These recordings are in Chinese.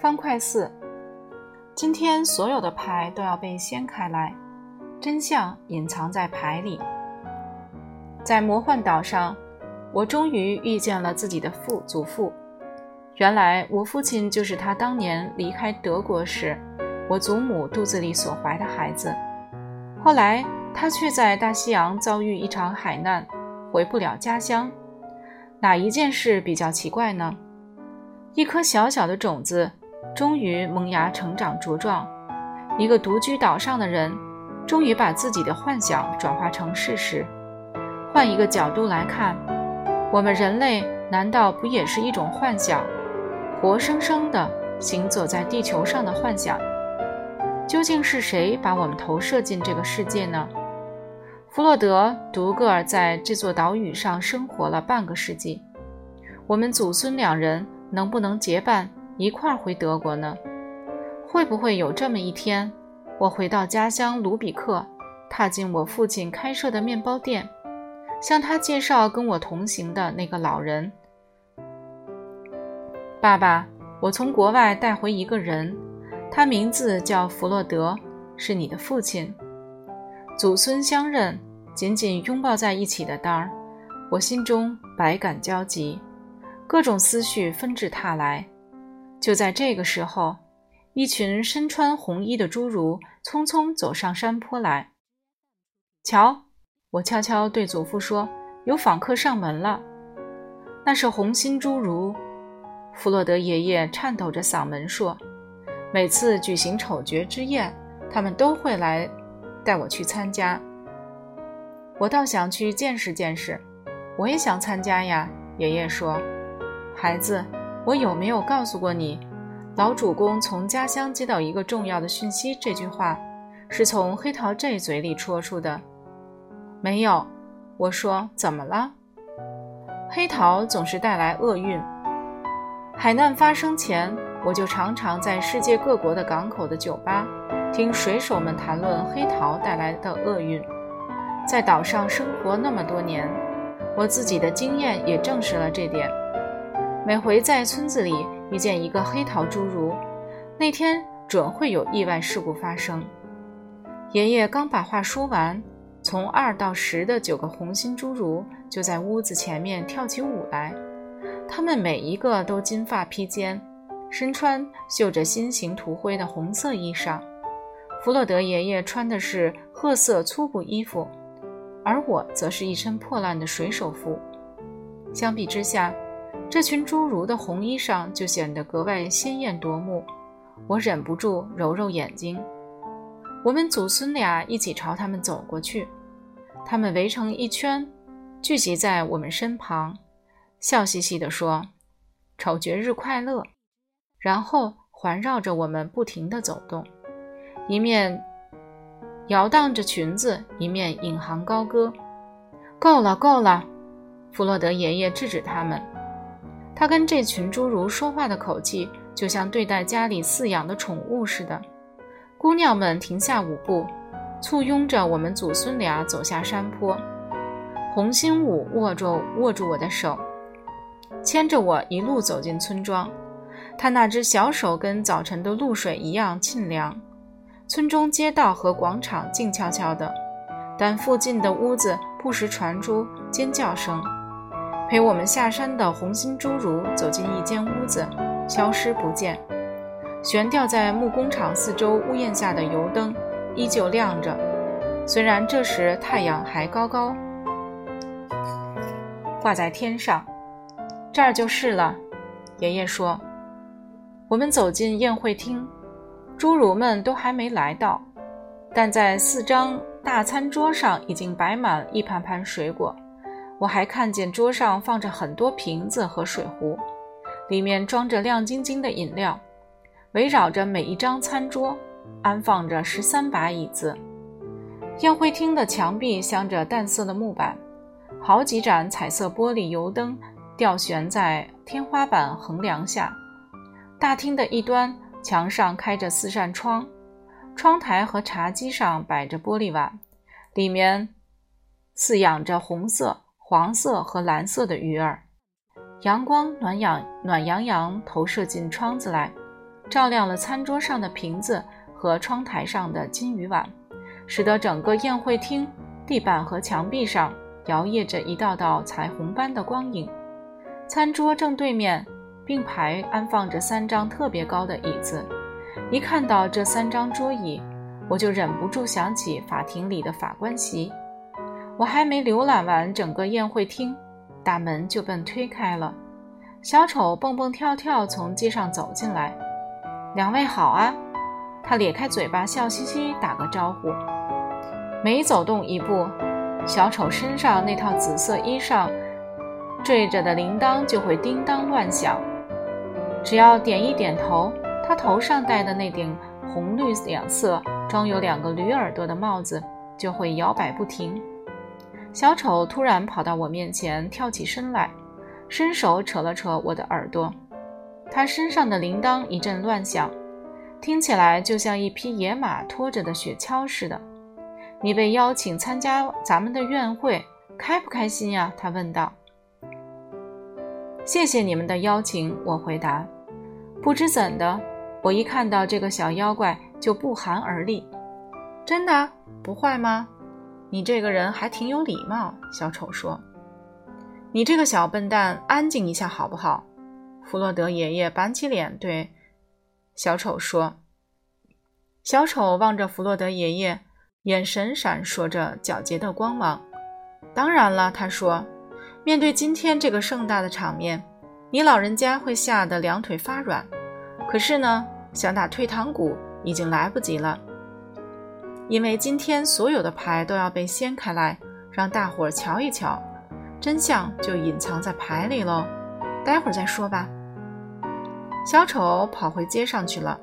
方块四，今天所有的牌都要被掀开来，真相隐藏在牌里。在魔幻岛上，我终于遇见了自己的父祖父。原来我父亲就是他当年离开德国时，我祖母肚子里所怀的孩子。后来他却在大西洋遭遇一场海难，回不了家乡。哪一件事比较奇怪呢？一颗小小的种子。终于萌芽、成长、茁壮。一个独居岛上的人，终于把自己的幻想转化成事实。换一个角度来看，我们人类难道不也是一种幻想？活生生的行走在地球上的幻想。究竟是谁把我们投射进这个世界呢？弗洛德独个儿在这座岛屿上生活了半个世纪。我们祖孙两人能不能结伴？一块儿回德国呢？会不会有这么一天，我回到家乡卢比克，踏进我父亲开设的面包店，向他介绍跟我同行的那个老人？爸爸，我从国外带回一个人，他名字叫弗洛德，是你的父亲。祖孙相认，紧紧拥抱在一起的当儿，我心中百感交集，各种思绪纷至沓来。就在这个时候，一群身穿红衣的侏儒匆匆走上山坡来。瞧，我悄悄对祖父说：“有访客上门了。”那是红心侏儒。弗洛德爷爷颤抖着嗓门说：“每次举行丑角之宴，他们都会来带我去参加。我倒想去见识见识。我也想参加呀。”爷爷说：“孩子。”我有没有告诉过你，老主公从家乡接到一个重要的讯息？这句话是从黑桃 J 嘴里说出的。没有，我说怎么了？黑桃总是带来厄运。海难发生前，我就常常在世界各国的港口的酒吧，听水手们谈论黑桃带来的厄运。在岛上生活那么多年，我自己的经验也证实了这点。每回在村子里遇见一个黑桃侏儒，那天准会有意外事故发生。爷爷刚把话说完，从二到十的九个红心侏儒就在屋子前面跳起舞来。他们每一个都金发披肩，身穿绣着心形图灰的红色衣裳。弗洛德爷爷穿的是褐色粗布衣服，而我则是一身破烂的水手服。相比之下，这群侏儒的红衣裳就显得格外鲜艳夺目，我忍不住揉揉眼睛。我们祖孙俩一起朝他们走过去，他们围成一圈，聚集在我们身旁，笑嘻嘻地说：“丑角日快乐。”然后环绕着我们不停地走动，一面摇荡着裙子，一面引吭高歌。够了，够了！弗洛德爷爷制止他们。他跟这群侏儒说话的口气，就像对待家里饲养的宠物似的。姑娘们停下舞步，簇拥着我们祖孙俩走下山坡。红心舞握住握住我的手，牵着我一路走进村庄。他那只小手跟早晨的露水一样沁凉。村中街道和广场静悄悄的，但附近的屋子不时传出尖叫声。陪我们下山的红心侏儒走进一间屋子，消失不见。悬吊在木工厂四周屋檐下的油灯依旧亮着，虽然这时太阳还高高挂在天上。这儿就是了，爷爷说。我们走进宴会厅，侏儒们都还没来到，但在四张大餐桌上已经摆满一盘盘水果。我还看见桌上放着很多瓶子和水壶，里面装着亮晶晶的饮料。围绕着每一张餐桌，安放着十三把椅子。宴会厅的墙壁镶着淡色的木板，好几盏彩色玻璃油灯吊悬在天花板横梁下。大厅的一端墙上开着四扇窗，窗台和茶几上摆着玻璃碗，里面饲养着红色。黄色和蓝色的鱼儿，阳光暖洋暖洋洋投射进窗子来，照亮了餐桌上的瓶子和窗台上的金鱼碗，使得整个宴会厅地板和墙壁上摇曳着一道道彩虹般的光影。餐桌正对面并排安放着三张特别高的椅子，一看到这三张桌椅，我就忍不住想起法庭里的法官席。我还没浏览完整个宴会厅，大门就被推开了。小丑蹦蹦跳跳从街上走进来。两位好啊！他咧开嘴巴，笑嘻嘻打个招呼。每走动一步，小丑身上那套紫色衣裳缀着的铃铛就会叮当乱响。只要点一点头，他头上戴的那顶红绿两色、装有两个驴耳朵的帽子就会摇摆不停。小丑突然跑到我面前，跳起身来，伸手扯了扯我的耳朵。他身上的铃铛一阵乱响，听起来就像一匹野马拖着的雪橇似的。你被邀请参加咱们的宴会，开不开心呀？他问道。谢谢你们的邀请，我回答。不知怎的，我一看到这个小妖怪就不寒而栗。真的不坏吗？你这个人还挺有礼貌，小丑说。你这个小笨蛋，安静一下好不好？弗洛德爷爷板起脸对小丑说。小丑望着弗洛德爷爷，眼神闪烁着皎洁的光芒。当然了，他说，面对今天这个盛大的场面，你老人家会吓得两腿发软。可是呢，想打退堂鼓已经来不及了。因为今天所有的牌都要被掀开来，让大伙儿瞧一瞧，真相就隐藏在牌里喽。待会儿再说吧。小丑跑回街上去了。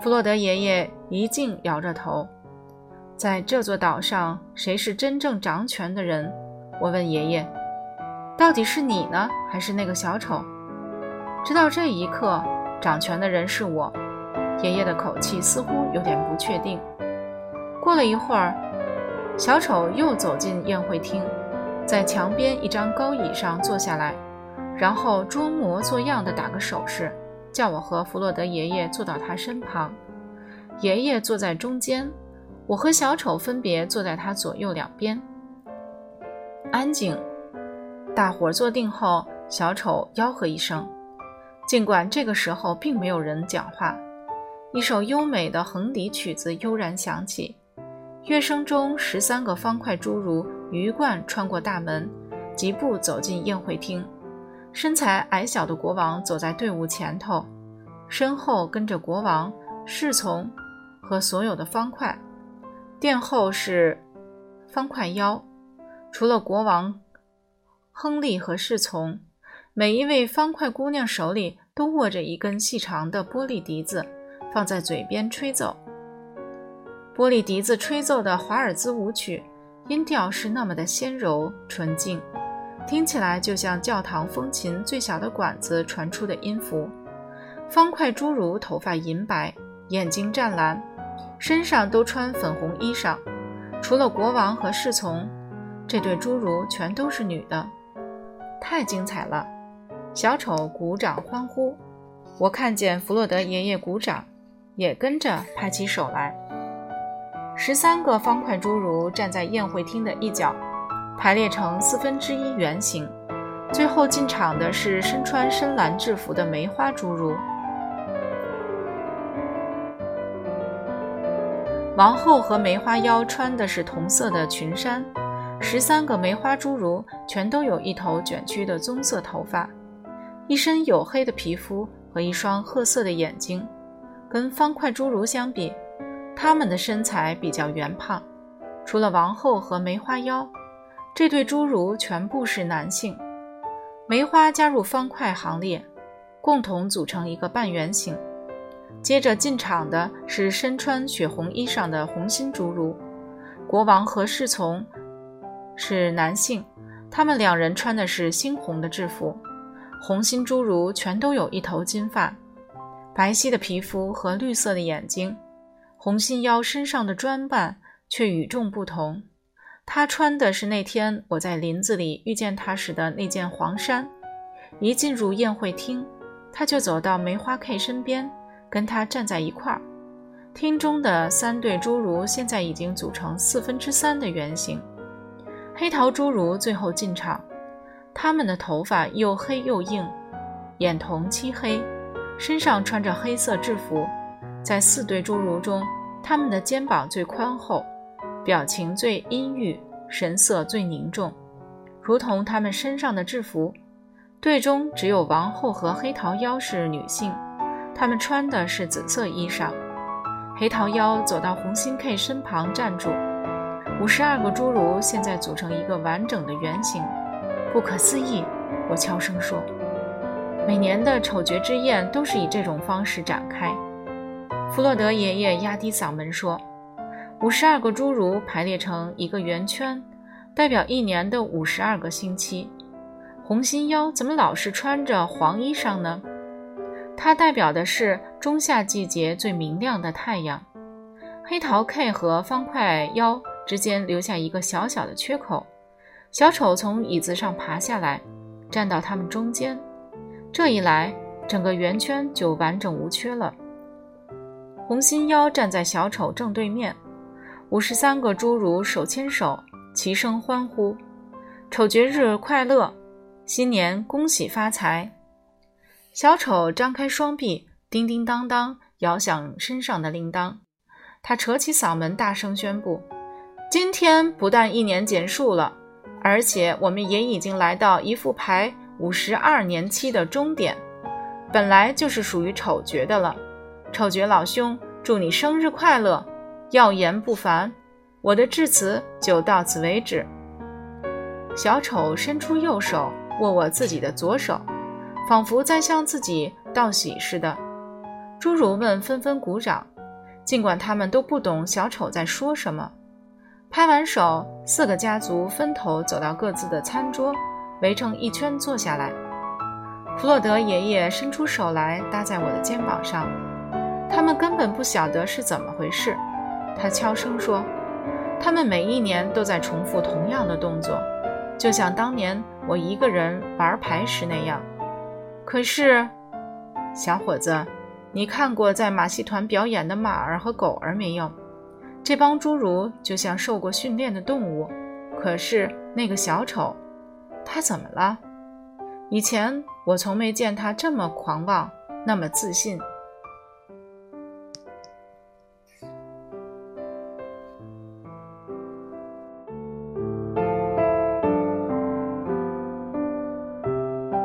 弗洛德爷爷一劲摇着头。在这座岛上，谁是真正掌权的人？我问爷爷。到底是你呢，还是那个小丑？直到这一刻，掌权的人是我。爷爷的口气似乎有点不确定。过了一会儿，小丑又走进宴会厅，在墙边一张高椅上坐下来，然后装模作样的打个手势，叫我和弗洛德爷爷坐到他身旁。爷爷坐在中间，我和小丑分别坐在他左右两边。安静！大伙坐定后，小丑吆喝一声。尽管这个时候并没有人讲话，一首优美的横笛曲子悠然响起。乐声中，十三个方块侏儒鱼贯穿过大门，疾步走进宴会厅。身材矮小的国王走在队伍前头，身后跟着国王、侍从和所有的方块。殿后是方块妖，除了国王、亨利和侍从，每一位方块姑娘手里都握着一根细长的玻璃笛子，放在嘴边吹奏。玻璃笛子吹奏的华尔兹舞曲，音调是那么的纤柔纯净，听起来就像教堂风琴最小的管子传出的音符。方块侏儒头发银白，眼睛湛蓝，身上都穿粉红衣裳。除了国王和侍从，这对侏儒全都是女的。太精彩了！小丑鼓掌欢呼。我看见弗洛德爷爷鼓掌，也跟着拍起手来。十三个方块侏儒站在宴会厅的一角，排列成四分之一圆形。最后进场的是身穿深蓝制服的梅花侏儒。王后和梅花妖穿的是同色的裙衫。十三个梅花侏儒全都有一头卷曲的棕色头发，一身黝黑的皮肤和一双褐色的眼睛。跟方块侏儒相比，他们的身材比较圆胖，除了王后和梅花妖，这对侏儒全部是男性。梅花加入方块行列，共同组成一个半圆形。接着进场的是身穿血红衣裳的红心侏儒，国王和侍从是男性，他们两人穿的是猩红的制服。红心侏儒全都有一头金发，白皙的皮肤和绿色的眼睛。红心腰身上的装扮却与众不同，她穿的是那天我在林子里遇见她时的那件黄衫。一进入宴会厅，她就走到梅花 K 身边，跟他站在一块儿。厅中的三对侏儒现在已经组成四分之三的圆形。黑桃侏儒最后进场，他们的头发又黑又硬，眼瞳漆黑，身上穿着黑色制服。在四对侏儒中，他们的肩膀最宽厚，表情最阴郁，神色最凝重，如同他们身上的制服。队中只有王后和黑桃妖是女性，她们穿的是紫色衣裳。黑桃妖走到红心 K 身旁站住。五十二个侏儒现在组成一个完整的圆形，不可思议！我悄声说。每年的丑角之宴都是以这种方式展开。弗洛德爷爷压低嗓门说：“五十二个侏儒排列成一个圆圈，代表一年的五十二个星期。”红心妖怎么老是穿着黄衣裳呢？它代表的是中夏季节最明亮的太阳。黑桃 K 和方块妖之间留下一个小小的缺口，小丑从椅子上爬下来，站到他们中间。这一来，整个圆圈就完整无缺了。红心妖站在小丑正对面，五十三个侏儒手牵手，齐声欢呼：“丑角日快乐！”新年恭喜发财！小丑张开双臂，叮叮当当摇响身上的铃铛。他扯起嗓门，大声宣布：“今天不但一年结束了，而且我们也已经来到一副牌五十二年期的终点。本来就是属于丑角的了。丑角老兄，祝你生日快乐，耀眼不凡！我的致辞就到此为止。”小丑伸出右手。握握自己的左手，仿佛在向自己道喜似的。侏儒们纷纷鼓掌，尽管他们都不懂小丑在说什么。拍完手，四个家族分头走到各自的餐桌，围成一圈坐下来。弗洛德爷爷伸出手来搭在我的肩膀上。他们根本不晓得是怎么回事，他悄声说：“他们每一年都在重复同样的动作。”就像当年我一个人玩牌时那样，可是，小伙子，你看过在马戏团表演的马儿和狗儿没有？这帮侏儒就像受过训练的动物。可是那个小丑，他怎么了？以前我从没见他这么狂妄，那么自信。